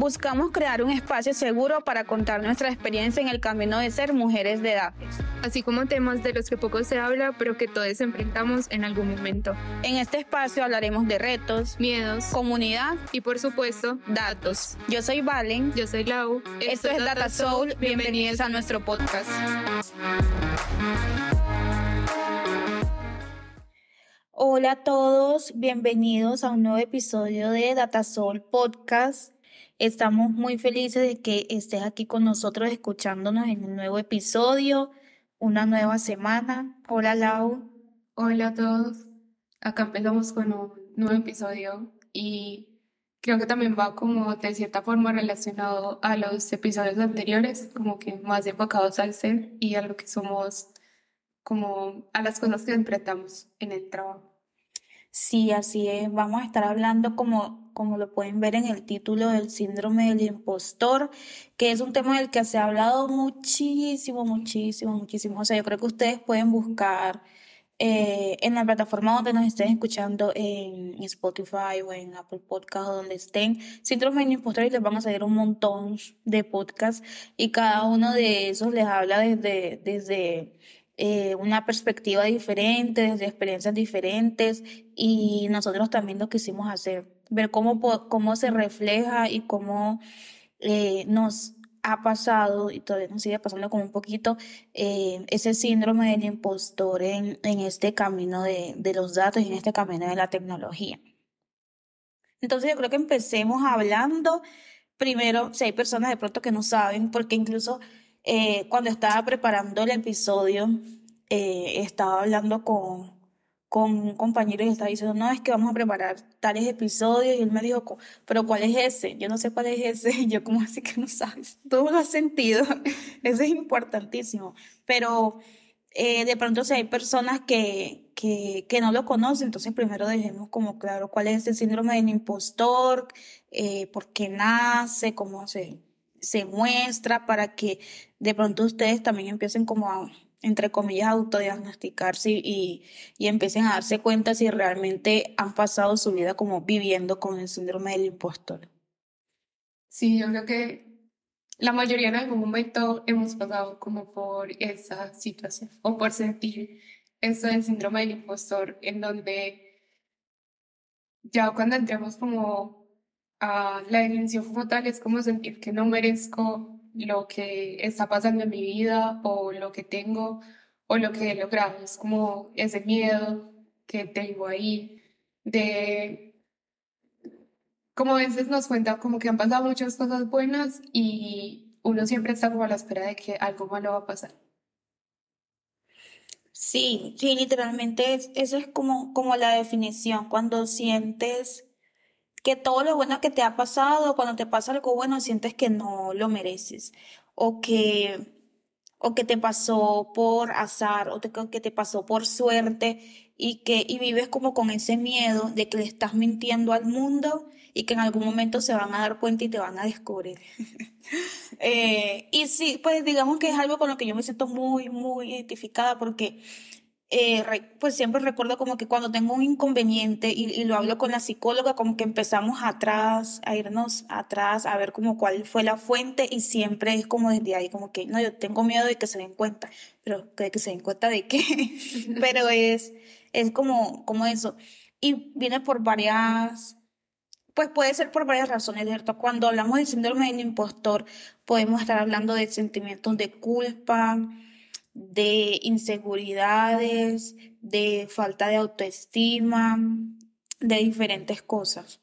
Buscamos crear un espacio seguro para contar nuestra experiencia en el camino de ser mujeres de edad. Así como temas de los que poco se habla, pero que todos enfrentamos en algún momento. En este espacio hablaremos de retos, miedos, comunidad y por supuesto, datos. Yo soy Valen. Yo soy Lau. Esto, es Data Soul. Bienvenidos a nuestro podcast. Hola a todos, bienvenidos a un nuevo episodio de Datasol Podcast. Estamos muy felices de que estés aquí con nosotros escuchándonos en un nuevo episodio, una nueva semana. Hola Lau. Hola a todos. Acá empezamos con un nuevo episodio y creo que también va como de cierta forma relacionado a los episodios anteriores, como que más enfocados al ser y a lo que somos, como a las cosas que enfrentamos en el trabajo. Sí, así es. Vamos a estar hablando, como, como lo pueden ver en el título, del síndrome del impostor, que es un tema del que se ha hablado muchísimo, muchísimo, muchísimo. O sea, yo creo que ustedes pueden buscar eh, en la plataforma donde nos estén escuchando, en Spotify o en Apple Podcast o donde estén, síndrome del impostor y les van a salir un montón de podcasts y cada uno de esos les habla desde, desde eh, una perspectiva diferente, desde experiencias diferentes y nosotros también lo quisimos hacer, ver cómo, cómo se refleja y cómo eh, nos ha pasado y todavía nos sigue pasando como un poquito eh, ese síndrome del impostor en, en este camino de, de los datos y en este camino de la tecnología. Entonces yo creo que empecemos hablando primero, si hay personas de pronto que no saben, porque incluso eh, cuando estaba preparando el episodio, estaba hablando con, con un compañero y estaba diciendo, no, es que vamos a preparar tales episodios. Y él me dijo, pero ¿cuál es ese? Yo no sé cuál es ese. Y yo, ¿cómo así que no sabes? Todo lo has sentido. Eso es importantísimo. Pero eh, de pronto si hay personas que, que, que, no lo conocen, entonces primero dejemos como claro cuál es el síndrome del impostor, eh, por qué nace, cómo se, se muestra para que de pronto ustedes también empiecen como a, entre comillas, autodiagnosticarse y, y empiecen a darse cuenta si realmente han pasado su vida como viviendo con el síndrome del impostor. Sí, yo creo que la mayoría en algún momento hemos pasado como por esa situación o por sentir eso del síndrome del impostor en donde ya cuando entramos como a la definición como tal es como sentir que no merezco lo que está pasando en mi vida o lo que tengo o lo que he logrado. Es como ese miedo que tengo ahí de como a veces nos cuenta como que han pasado muchas cosas buenas y uno siempre está como a la espera de que algo malo va a pasar. Sí, sí, literalmente eso es como, como la definición, cuando sientes que todo lo bueno que te ha pasado, cuando te pasa algo bueno, sientes que no lo mereces o que o que te pasó por azar o que te pasó por suerte y que y vives como con ese miedo de que le estás mintiendo al mundo y que en algún momento se van a dar cuenta y te van a descubrir. eh, y sí, pues digamos que es algo con lo que yo me siento muy, muy identificada porque eh, pues siempre recuerdo como que cuando tengo un inconveniente y, y, lo hablo con la psicóloga, como que empezamos atrás, a irnos atrás, a ver como cuál fue la fuente y siempre es como desde ahí, como que no, yo tengo miedo de que se den cuenta, pero de que se den cuenta de qué, pero es, es como, como eso. Y viene por varias, pues puede ser por varias razones, ¿cierto? Cuando hablamos del síndrome del impostor, podemos estar hablando de sentimientos de culpa, de inseguridades, de falta de autoestima, de diferentes cosas.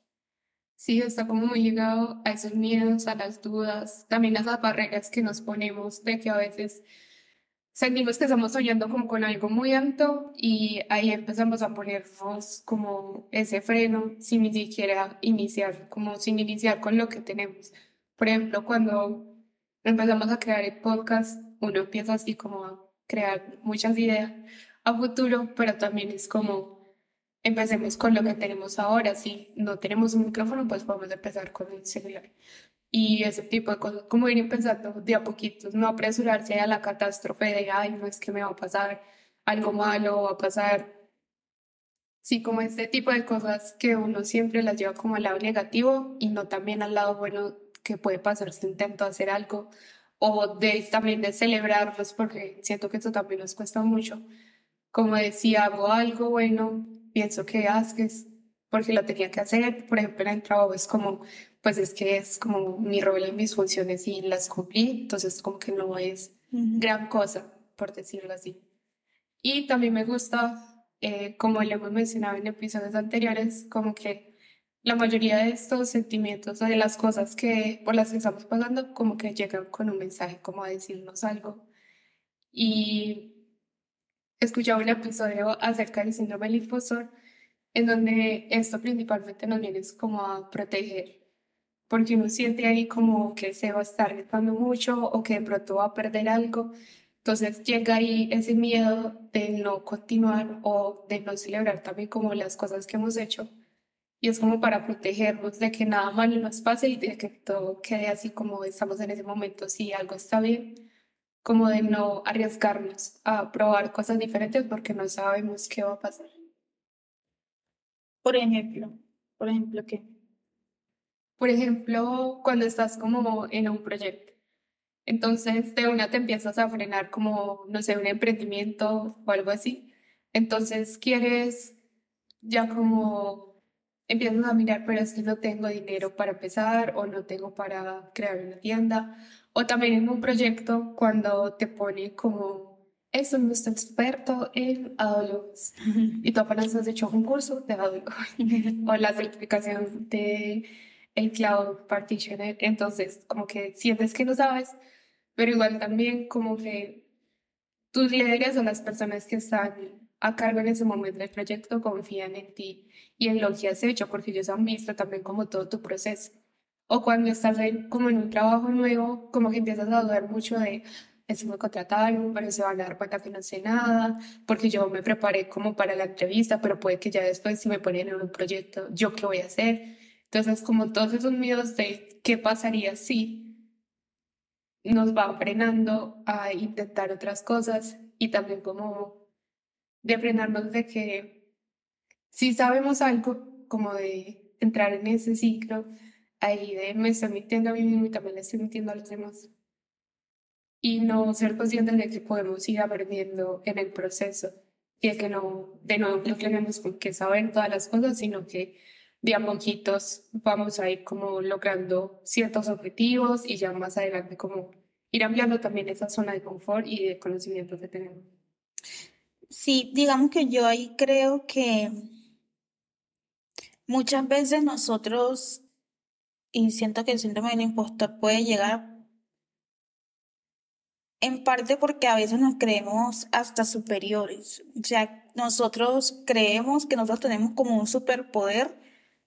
Sí, está como muy llegado a esos miedos, a las dudas, también a esas barreras que nos ponemos de que a veces sentimos que estamos soñando como con algo muy alto y ahí empezamos a ponernos como ese freno sin ni siquiera iniciar, como sin iniciar con lo que tenemos. Por ejemplo, cuando empezamos a crear el podcast, uno empieza así como a crear muchas ideas a futuro, pero también es como empecemos con lo que tenemos ahora. Si no tenemos un micrófono, pues podemos empezar con el celular. Y ese tipo de cosas, como ir empezando de a poquitos, no apresurarse a la catástrofe de, ay, no es que me va a pasar algo malo, va a pasar. Sí, como este tipo de cosas que uno siempre las lleva como al lado negativo y no también al lado bueno que puede pasar si intento hacer algo o de también de celebrarlos porque siento que eso también nos cuesta mucho. Como decía, hago algo bueno, pienso que haces porque lo tenía que hacer. Por ejemplo, en el trabajo es como, pues es que es como mi rol y mis funciones y las cumplí, entonces como que no es gran cosa, por decirlo así. Y también me gusta, eh, como le hemos mencionado en episodios anteriores, como que la mayoría de estos sentimientos o de las cosas que por las que estamos pasando como que llegan con un mensaje como a decirnos algo. Y escuchaba un episodio acerca del síndrome del impostor en donde esto principalmente nos viene como a proteger porque uno siente ahí como que se va a estar gritando mucho o que de pronto va a perder algo. Entonces llega ahí ese miedo de no continuar o de no celebrar también como las cosas que hemos hecho y es como para protegernos de que nada malo nos pase y de que todo quede así como estamos en ese momento, si algo está bien, como de no arriesgarnos a probar cosas diferentes porque no sabemos qué va a pasar. Por ejemplo, por ejemplo, ¿qué? Por ejemplo, cuando estás como en un proyecto. Entonces, de una te empiezas a frenar como, no sé, un emprendimiento o algo así. Entonces, quieres ya como empiezas a mirar, pero es que no tengo dinero para empezar o no tengo para crear una tienda. O también en un proyecto cuando te pone como, no está experto en AWS y tú apenas has hecho un curso de AWS o la certificación de el Cloud Partitioner. Entonces, como que sientes que no sabes, pero igual también como que tus líderes o las personas que están a cargo en ese momento del proyecto confían en ti y en lo que has hecho, porque ellos han visto también como todo tu proceso. O cuando estás como en un trabajo nuevo, como que empiezas a dudar mucho de, si me contrataron, pero se van a dar cuenta que no sé nada, porque yo me preparé como para la entrevista, pero puede que ya después si me ponen en un proyecto, ¿yo qué voy a hacer? Entonces, como todos esos miedos de qué pasaría si nos van frenando a intentar otras cosas y también como de frenarnos de que si sabemos algo, como de entrar en ese ciclo, ahí de me estoy mintiendo a mí mismo y también le estoy mintiendo a los demás. Y no ser conscientes de que podemos ir aprendiendo en el proceso. Y de que no, de no, no tenemos que saber todas las cosas, sino que de a poquitos vamos a ir como logrando ciertos objetivos y ya más adelante como ir ampliando también esa zona de confort y de conocimiento que tenemos. Sí, digamos que yo ahí creo que muchas veces nosotros, y siento que el síndrome del impostor puede llegar en parte porque a veces nos creemos hasta superiores. O sea, nosotros creemos que nosotros tenemos como un superpoder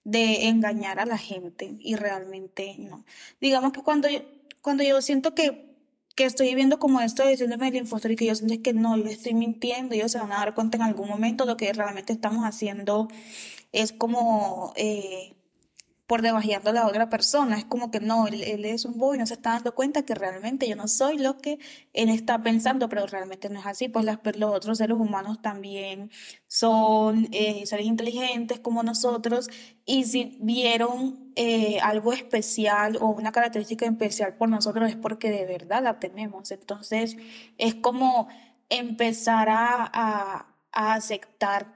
de engañar a la gente y realmente no. Digamos que cuando yo, cuando yo siento que que estoy viviendo como esto diciéndome el impostor y que yo siento que no, yo estoy mintiendo, ellos se van a dar cuenta en algún momento lo que realmente estamos haciendo es como eh, por debajeando a la otra persona. Es como que no, él, es un bobo y no se está dando cuenta que realmente yo no soy lo que él está pensando, pero realmente no es así. Pues las, los otros seres humanos también son eh, seres inteligentes como nosotros y si vieron eh, algo especial o una característica especial por nosotros es porque de verdad la tenemos. Entonces es como empezar a, a, aceptar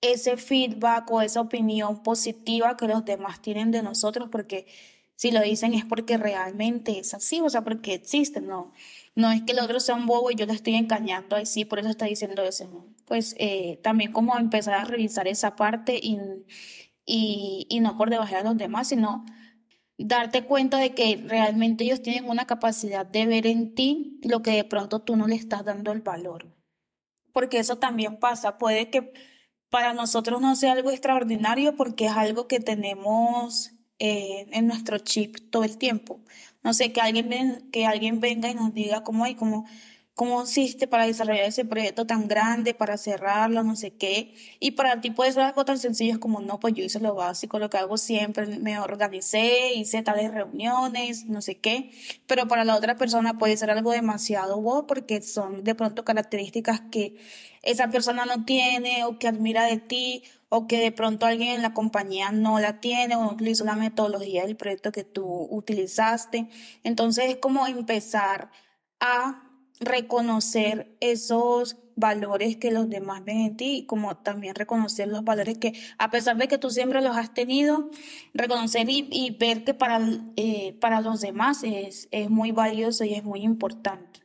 ese feedback o esa opinión positiva que los demás tienen de nosotros, porque si lo dicen es porque realmente es así, o sea, porque existe, no. No es que el otro sea un bobo y yo le estoy engañando así, por eso está diciendo eso. Pues eh, también como empezar a revisar esa parte y, y, no por debajar a los demás, sino darte cuenta de que realmente ellos tienen una capacidad de ver en ti lo que de pronto tú no le estás dando el valor. Porque eso también pasa, puede que para nosotros no sea algo extraordinario porque es algo que tenemos eh, en nuestro chip todo el tiempo. No sé, que alguien, que alguien venga y nos diga como, hay como, cómo hiciste para desarrollar ese proyecto tan grande, para cerrarlo, no sé qué. Y para ti puede ser algo tan sencillo como, no, pues yo hice lo básico, lo que hago siempre, me organicé, hice tales reuniones, no sé qué. Pero para la otra persona puede ser algo demasiado wow porque son de pronto características que esa persona no tiene o que admira de ti o que de pronto alguien en la compañía no la tiene o no utiliza la metodología del proyecto que tú utilizaste. Entonces es como empezar a reconocer esos valores que los demás ven en ti y como también reconocer los valores que a pesar de que tú siempre los has tenido, reconocer y, ver que para, eh, para los demás es, es muy valioso y es muy importante.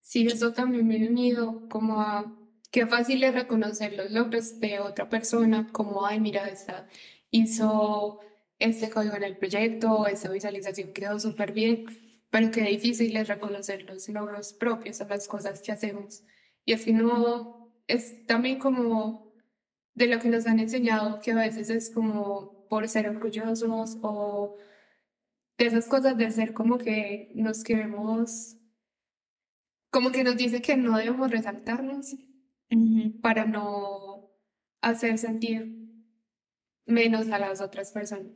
Sí, eso también me ha unido como a qué fácil es reconocer los logros de otra persona, como, ay, mira, esta hizo este código en el proyecto, esta visualización quedó súper bien pero qué difícil es reconocer los logros propios a las cosas que hacemos. Y así no, es también como de lo que nos han enseñado, que a veces es como por ser orgullosos o de esas cosas de ser como que nos queremos, como que nos dice que no debemos resaltarnos para no hacer sentir menos a las otras personas.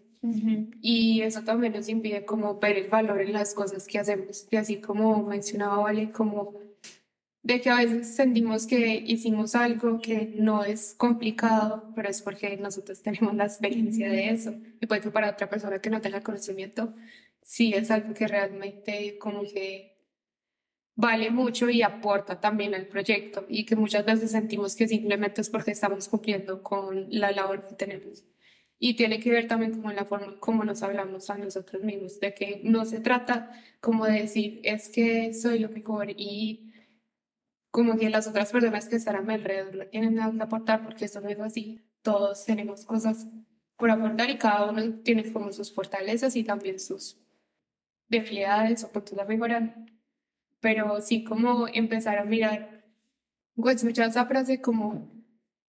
Y eso también nos impide como ver el valor en las cosas que hacemos. Y así como mencionaba Vale, como de que a veces sentimos que hicimos algo que no es complicado, pero es porque nosotros tenemos la experiencia de eso. Y puede que para otra persona que no tenga conocimiento, sí es algo que realmente como que vale mucho y aporta también al proyecto y que muchas veces sentimos que simplemente es porque estamos cumpliendo con la labor que tenemos. Y tiene que ver también con la forma como nos hablamos a nosotros mismos, de que no se trata como de decir, es que soy lo mejor y como que las otras personas que están a mi alrededor no tienen nada que aportar, porque eso no es así. Todos tenemos cosas por aportar y cada uno tiene como sus fortalezas y también sus debilidades o puntos de mejorar. Pero sí como empezar a mirar, pues escuchar esa frase como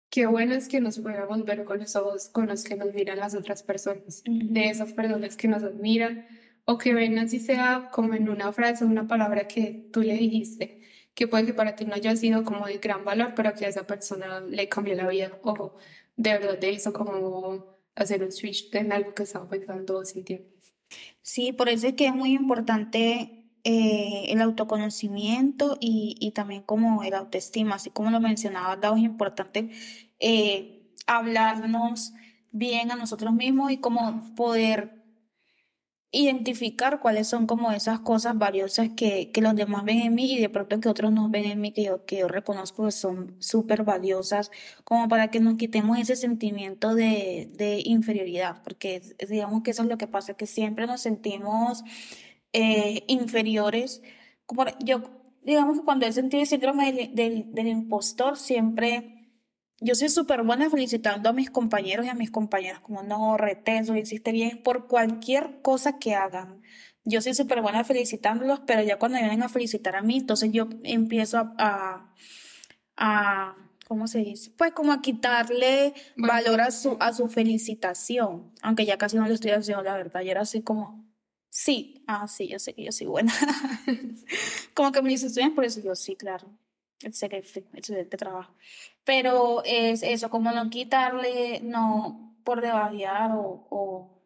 qué bueno es que nos podamos ver con los ojos con los que nos miran las otras personas, de esas personas que nos admiran o que ven así sea como en una frase, una palabra que tú le dijiste, que puede que para ti no haya sido como de gran valor, pero que a esa persona le cambió la vida o de verdad te hizo como hacer un switch en algo que estaba pensando o sintiendo. Sí, por eso es que es muy importante eh, el autoconocimiento y, y, también como el autoestima, así como lo mencionaba, es importante eh, hablarnos bien a nosotros mismos y como poder identificar cuáles son como esas cosas valiosas que, que los demás ven en mí y de pronto que otros no ven en mí, que yo, que yo reconozco que son súper valiosas, como para que nos quitemos ese sentimiento de, de inferioridad, porque digamos que eso es lo que pasa, que siempre nos sentimos eh, inferiores. Como yo, digamos que cuando he sentido el síndrome del, del, del impostor, siempre yo soy súper buena felicitando a mis compañeros y a mis compañeras, como no, retenso, hiciste bien por cualquier cosa que hagan. Yo soy súper buena felicitándolos, pero ya cuando vienen a felicitar a mí, entonces yo empiezo a, a, a ¿cómo se dice? Pues como a quitarle valor a su, a su felicitación, aunque ya casi no le estoy haciendo la verdad, y era así como, sí, ah, sí, yo sé que yo soy buena. como que me dice, bien, por eso yo sí, claro excelente, excelente trabajo. Pero es eso, como no quitarle, no por debajear o, o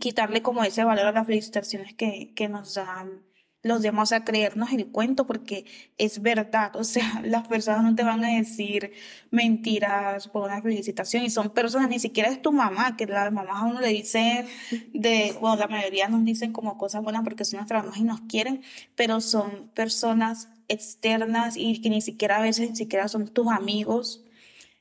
quitarle como ese valor a las felicitaciones que, que nos dan los demás a creernos el cuento porque es verdad, o sea, las personas no te van a decir mentiras por una felicitación y son personas, ni siquiera es tu mamá, que las mamás a uno le dicen de, bueno, la mayoría nos dicen como cosas buenas porque son nuestras mamás y nos quieren, pero son personas externas y que ni siquiera a veces ni siquiera son tus amigos.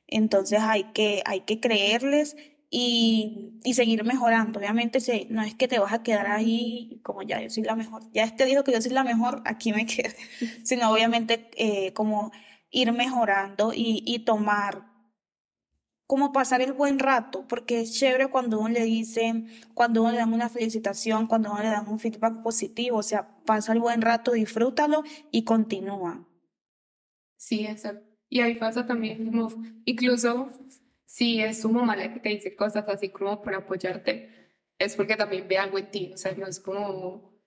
Entonces hay que, hay que creerles y, y seguir mejorando. Obviamente no es que te vas a quedar ahí como ya yo soy la mejor. Ya este dijo que yo soy la mejor, aquí me quedo. Sino obviamente eh, como ir mejorando y, y tomar como pasar el buen rato, porque es chévere cuando uno le dice, cuando uno le dan una felicitación, cuando uno le dan un feedback positivo, o sea, pasa el buen rato, disfrútalo y continúa. Sí, exacto. Y ahí pasa también incluso si es tu mamá que te dice cosas así como para apoyarte, es porque también ve algo en ti, o sea, no es como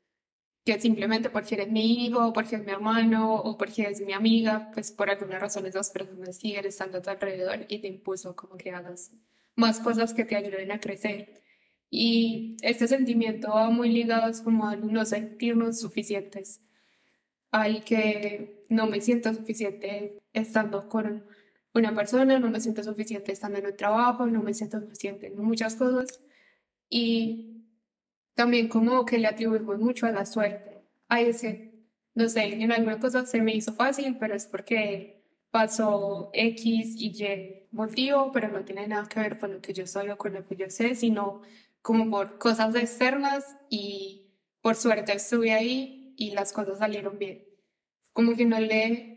que simplemente porque eres mi hijo, porque es mi hermano o porque es mi amiga, pues por alguna razón esas personas siguen estando a tu alrededor y te impuso como que hagas más cosas que te ayuden a crecer. Y este sentimiento va muy ligado es como a no sentirnos suficientes, al que no me siento suficiente estando con una persona, no me siento suficiente estando en un trabajo, no me siento suficiente en muchas cosas. Y también como que le atribuimos mucho a la suerte, a ese, no sé, en alguna cosa se me hizo fácil, pero es porque pasó X y Y motivo, pero no tiene nada que ver con lo que yo soy o con lo que yo sé, sino como por cosas externas y por suerte estuve ahí y las cosas salieron bien. Como que no le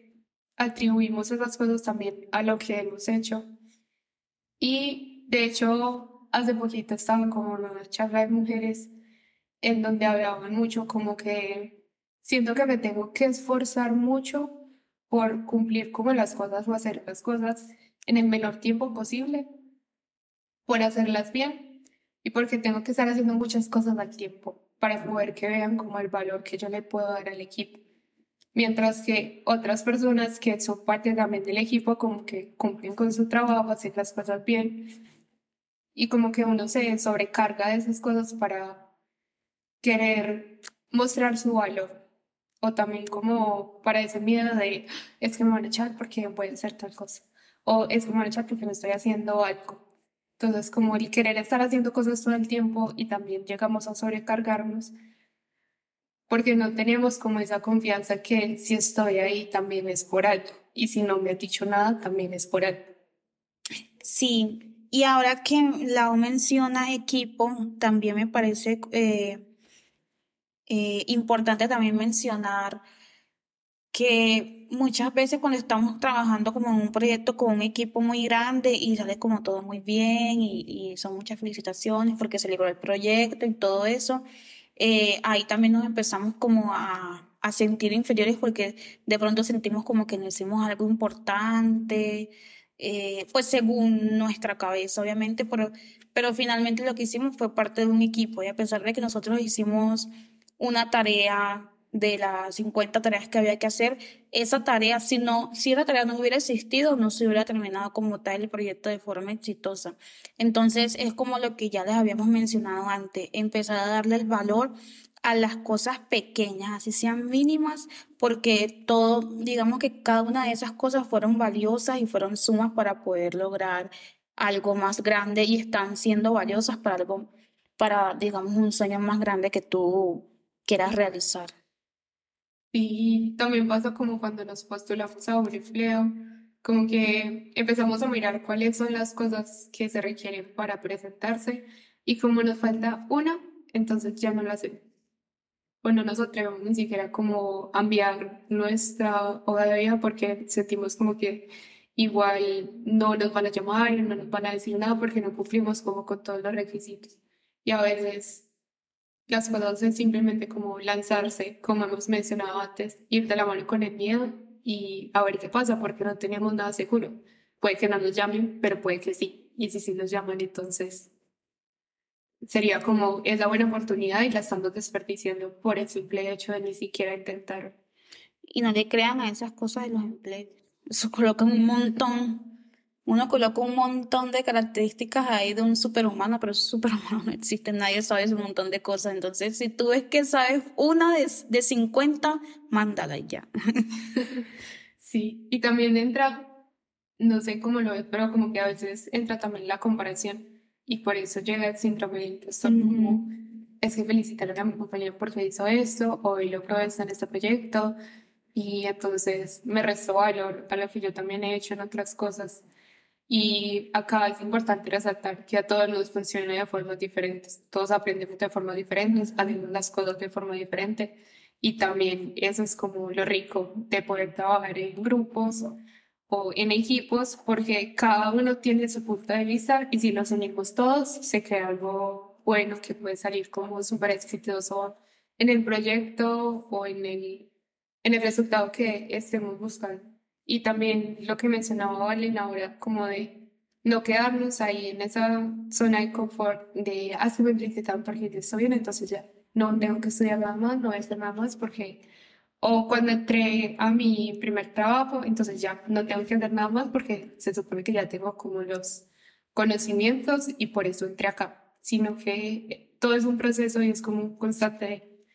atribuimos esas cosas también a lo que hemos hecho. Y de hecho, hace poquito estaba como en una charla de mujeres en donde hablaban mucho como que siento que me tengo que esforzar mucho por cumplir como las cosas o hacer las cosas en el menor tiempo posible, por hacerlas bien y porque tengo que estar haciendo muchas cosas al tiempo para poder que vean como el valor que yo le puedo dar al equipo. Mientras que otras personas que son parte también del equipo como que cumplen con su trabajo, hacen las cosas bien. Y como que uno se sobrecarga de esas cosas para querer mostrar su valor. O también como para ese miedo de es que me van a echar porque voy a hacer tal cosa. O es que me van a echar porque no estoy haciendo algo. Entonces, como el querer estar haciendo cosas todo el tiempo y también llegamos a sobrecargarnos porque no tenemos como esa confianza que si estoy ahí también es por algo y si no me ha dicho nada también es por algo. Sí, y ahora que Lau menciona equipo, también me parece eh, eh, importante también mencionar que muchas veces cuando estamos trabajando como en un proyecto con un equipo muy grande y sale como todo muy bien y, son muchas felicitaciones porque se logró el proyecto y todo eso, eh, ahí también nos empezamos como a, a, sentir inferiores porque de pronto sentimos como que no hicimos algo importante, eh, pues según nuestra cabeza obviamente, pero, pero finalmente lo que hicimos fue parte de un equipo y a pesar de que nosotros hicimos una tarea de las 50 tareas que había que hacer, esa tarea, si, no, si esa tarea no hubiera existido, no se hubiera terminado como tal el proyecto de forma exitosa. Entonces, es como lo que ya les habíamos mencionado antes, empezar a darle el valor a las cosas pequeñas, así sean mínimas, porque todo, digamos que cada una de esas cosas fueron valiosas y fueron sumas para poder lograr algo más grande y están siendo valiosas para algo, para, digamos, un sueño más grande que tú quieras realizar. Y también pasa como cuando nos postulamos a empleo, como que empezamos a mirar cuáles son las cosas que se requieren para presentarse y como nos falta una, entonces ya no lo hacemos. O no nos atrevemos ni siquiera como a enviar nuestra hoja de vida porque sentimos como que igual no nos van a llamar, no nos van a decir nada porque no cumplimos como con todos los requisitos. Y a veces las cosas es simplemente como lanzarse, como hemos mencionado antes, ir de la mano con el miedo y a ver qué pasa, porque no tenemos nada seguro. Puede que no nos llamen, pero puede que sí. Y si sí nos llaman, entonces sería como esa buena oportunidad y la estamos desperdiciando por el simple hecho de ni siquiera intentar. Y no le crean a esas cosas de los empleos. Eso coloca un montón uno coloca un montón de características ahí de un superhumano, pero ese superhumano no existe, nadie sabe un montón de cosas. Entonces, si tú ves que sabes una de, de 50, mándala ya. sí, y también entra, no sé cómo lo ves, pero como que a veces entra también la comparación y por eso llega el síndrome del impostor, como es que felicitar a mi compañero porque hizo esto, o hoy logró esto en este proyecto, y entonces me restó valor a lo que yo también he hecho en otras cosas. Y acá es importante resaltar que a todos nos funciona de formas diferentes. Todos aprendemos de formas diferentes, hacemos las cosas de forma diferente. Y también eso es como lo rico de poder trabajar en grupos o en equipos, porque cada uno tiene su punto de vista y si nos unimos todos, se crea algo bueno que puede salir como súper exitoso en el proyecto o en el, en el resultado que estemos buscando. Y también lo que mencionaba Valen ahora, como de no quedarnos ahí en esa zona de confort de, ah, se me porque estoy bien, entonces ya. no tengo que estudiar nada más, no voy a hacer nada más porque, o cuando entré a mi primer trabajo, entonces ya no tengo que hacer nada más porque se supone que ya tengo como los conocimientos y por eso entré acá, sino que todo es un proceso y es como un constante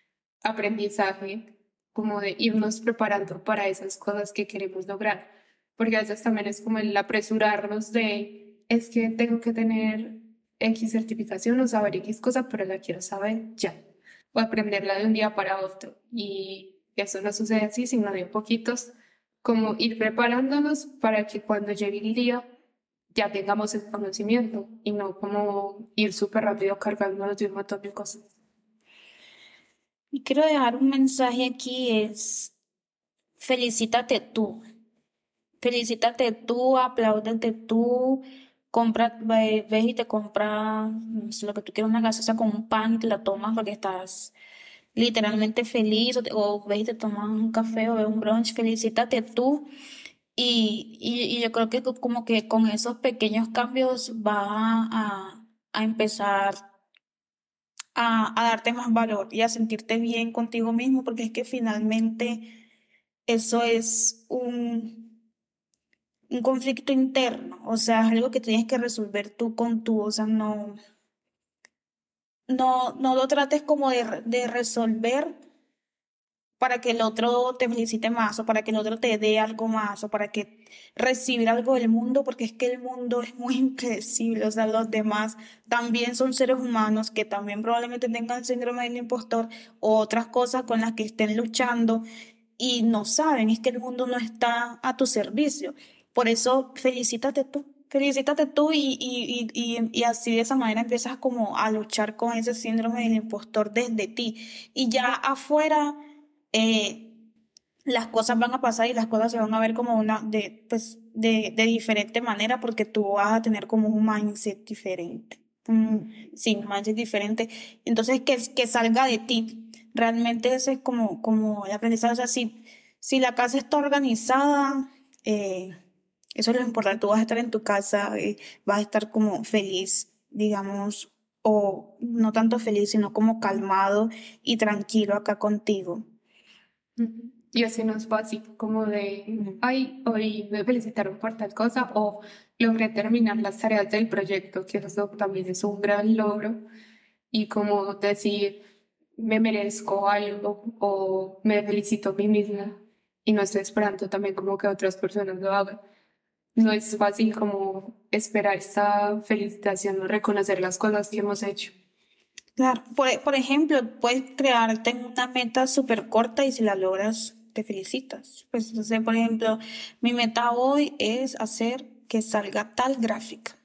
aprendizaje, como de irnos preparando para esas cosas que queremos lograr, porque a veces también es como el apresurarnos de, es que tengo que tener X certificación o saber X cosa, pero la quiero saber ya, o aprenderla de un día para otro, y eso no sucede así, sino de poquitos, como ir preparándonos para que cuando llegue el día ya tengamos el conocimiento y no como ir súper rápido cargándonos de un montón de cosas. Y quiero dejar un mensaje aquí, es felicítate tú. Felicítate tú, apláudete tú, compra, ves y te compras lo que tú quieras, una gaseosa con un pan y te la tomas porque estás literalmente feliz, o, o ves y te tomas un café o ves un brunch, felicítate tú y, y, yo creo que como que con esos pequeños cambios va a, a empezar a, darte más valor y a sentirte bien contigo mismo, porque es que finalmente eso es un, un conflicto interno, o sea, es algo que tienes que resolver tú con tú, o sea, no, no, no lo trates como de, de resolver para que el otro te felicite más o para que el otro te dé algo más o para que recibir algo del mundo, porque es que el mundo es muy impredecible, o sea, los demás también son seres humanos que también probablemente tengan síndrome del impostor o otras cosas con las que estén luchando y no saben, es que el mundo no está a tu servicio. Por eso, felicítate tú. Felicítate tú y, y, y, y, así de esa manera empiezas como a luchar con ese síndrome del impostor desde ti. Y ya afuera, eh, las cosas van a pasar y las cosas se van a ver como una, de, pues, de, de diferente manera porque tú vas a tener como un mindset diferente. sí, un mindset diferente. Entonces, que, que salga de ti. Realmente ese es como, como el aprendizaje. O sea, si, la casa está organizada, eh, eso es lo importante. Tú vas a estar en tu casa, y vas a estar como feliz, digamos, o no tanto feliz, sino como calmado y tranquilo acá contigo. Y así no es fácil, como de, ay, hoy me felicitaron por tal cosa, o logré terminar las tareas del proyecto, que eso también es un gran logro. Y como decir, me merezco algo, o me felicito a mí misma, y no estoy esperando también como que otras personas lo hagan. No es fácil como esperar esa felicitación o reconocer las cosas que hemos hecho. Claro, por, por ejemplo, puedes crearte una meta súper corta y si la logras, te felicitas. Pues, entonces, por ejemplo, mi meta hoy es hacer que salga tal gráfica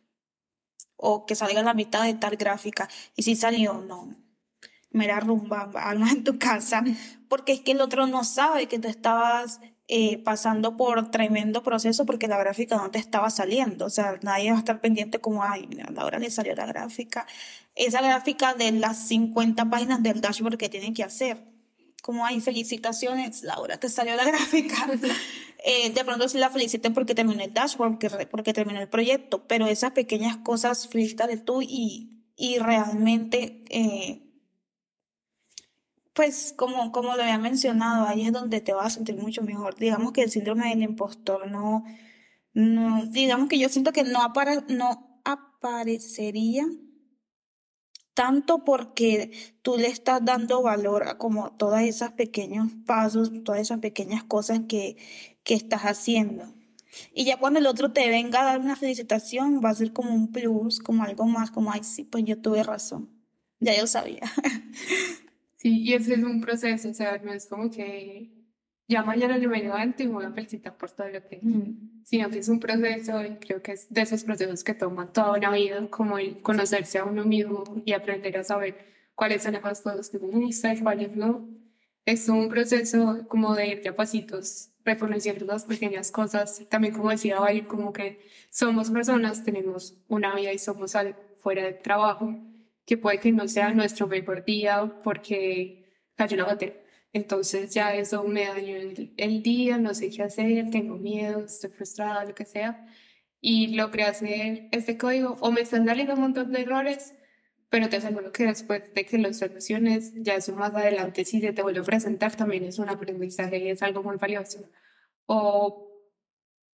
o que salga la mitad de tal gráfica. Y si salió, no, mera rumba, alma en tu casa, porque es que el otro no sabe que tú estabas eh, pasando por tremendo proceso porque la gráfica no te estaba saliendo. O sea, nadie va a estar pendiente como, ay, mira, Laura le salió la gráfica. Esa gráfica de las 50 páginas del dashboard que tienen que hacer. Como, ay, felicitaciones, Laura, te salió la gráfica. eh, de pronto sí la feliciten porque terminó el dashboard, porque, porque terminó el proyecto, pero esas pequeñas cosas, de tú y, y realmente... Eh, pues como, como lo había mencionado, ahí es donde te vas a sentir mucho mejor. Digamos que el síndrome del impostor no, no digamos que yo siento que no, no aparecería tanto porque tú le estás dando valor a como todas esas pequeños pasos, todas esas pequeñas cosas que, que estás haciendo. Y ya cuando el otro te venga a dar una felicitación, va a ser como un plus, como algo más, como, ay, sí, pues yo tuve razón. Ya yo sabía. Sí, y ese es un proceso, o sea, no es como que ya mañana me levanto y voy a felicitar por todo lo que mm. sino que es un proceso y creo que es de esos procesos que toman toda una vida, como el conocerse a uno mismo y aprender a saber cuáles son las cosas que me gustan y cuáles no. Es un proceso como de ir a pasitos, reconociendo las pequeñas cosas. También como decía Val, como que somos personas, tenemos una vida y somos fuera del trabajo que puede que no sea nuestro mejor día porque cayó una batería. Entonces ya eso me dañó el, día, no sé qué hacer, tengo miedo, estoy frustrada, lo que sea. Y logré hacer este código o me están saliendo un montón de errores, pero te aseguro que después de que lo soluciones, ya eso más adelante, si se te vuelve a presentar, también es un aprendizaje y es algo muy valioso. O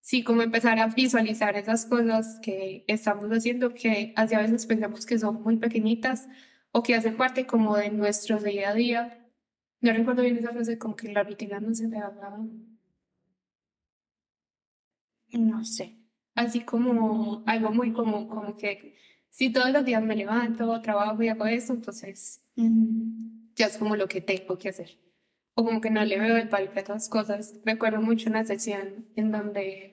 sí, como empezar a visualizar esas cosas que estamos haciendo, que a veces pensamos que son muy pequeñitas o que hacen parte como de nuestro día a día. No recuerdo bien esa frase, como que la rutina no se me hablaba. No sé. Así como algo muy como, como que si todos los días me levanto, trabajo y hago eso, entonces mm, ya es como lo que tengo que hacer. O como que no le veo el valor a esas cosas. Recuerdo mucho una sesión en donde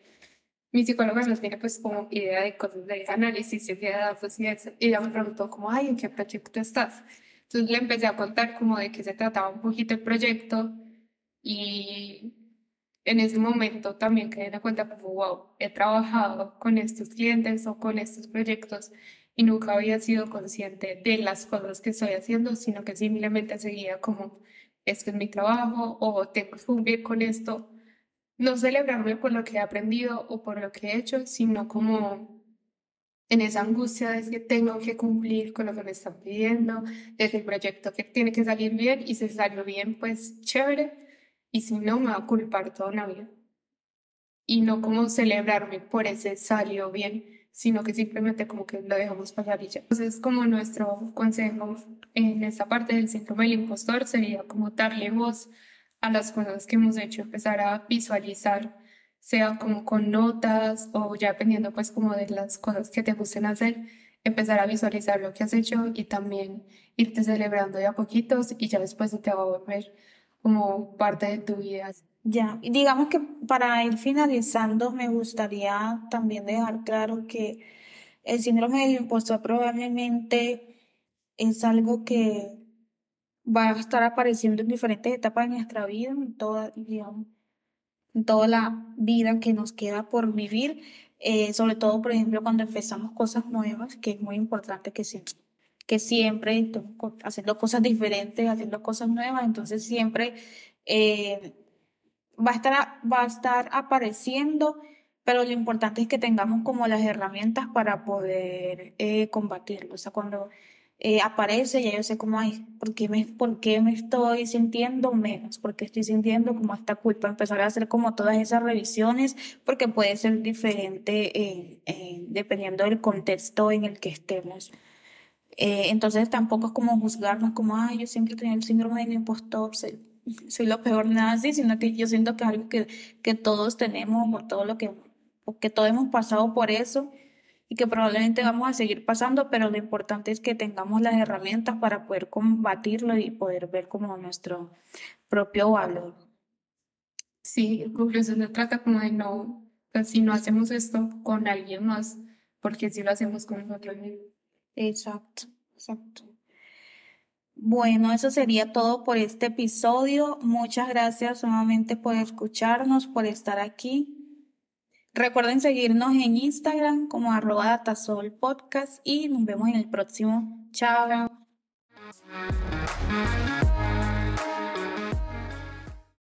mi psicóloga nos tiene pues como idea de cosas de análisis y de datos y eso. Y ella me preguntó como, ay, ¿en qué proyecto estás? Entonces le empecé a contar como de qué se trataba un poquito el proyecto y en ese momento también quedé de cuenta como, wow, he trabajado con estos clientes o con estos proyectos y nunca había sido consciente de las cosas que estoy haciendo, sino que simplemente seguía como, este es mi trabajo o tengo que cumplir con esto. No celebrarme por lo que he aprendido o por lo que he hecho, sino como en esa angustia de que tengo que cumplir con lo que me están pidiendo, es el proyecto que tiene que salir bien y si salió bien, pues chévere, y si no, me va a culpar toda una vida. Y no como celebrarme por ese salió bien, sino que simplemente como que lo dejamos pasar y ya. Entonces, como nuestro consejo en esta parte del síndrome del impostor sería como darle voz a las cosas que hemos hecho, empezar a visualizar, sea como con notas o ya dependiendo pues como de las cosas que te gusten hacer, empezar a visualizar lo que has hecho y también irte celebrando de a poquitos y ya después se te va a volver como parte de tu vida. Ya, digamos que para ir finalizando, me gustaría también dejar claro que el síndrome del impostor probablemente es algo que va a estar apareciendo en diferentes etapas de nuestra vida, en toda, digamos, en toda la vida que nos queda por vivir, eh, sobre todo, por ejemplo, cuando empezamos cosas nuevas, que es muy importante que siempre, que siempre haciendo cosas diferentes, haciendo cosas nuevas, entonces siempre eh, va a estar, va a estar apareciendo, pero lo importante es que tengamos como las herramientas para poder eh, combatirlo. O sea, cuando eh, aparece, ya yo sé cómo, ay, ¿por qué, me, ¿por qué me estoy sintiendo menos? ¿Por qué estoy sintiendo como esta culpa? Empezar a hacer como todas esas revisiones, porque puede ser diferente eh, dependiendo del contexto en el que estemos. entonces tampoco es como juzgarnos como, ay, yo siempre tenía el síndrome del impostor, soy lo peor, nada así, sino que yo siento que es algo que, que todos tenemos, por todo lo que, porque todos hemos pasado por eso y que probablemente vamos a seguir pasando, pero lo importante es que tengamos las herramientas para poder combatirlo y poder ver como nuestro propio valor. Sí, conclusión se trata como de no, pues, si no hacemos esto con alguien más, porque si lo hacemos con nosotros mismos. Exacto, exacto. Bueno, eso sería todo por este episodio. Muchas gracias nuevamente por escucharnos, por estar aquí. Recuerden seguirnos en Instagram como arroba datasol podcast y nos vemos en el próximo. Chao.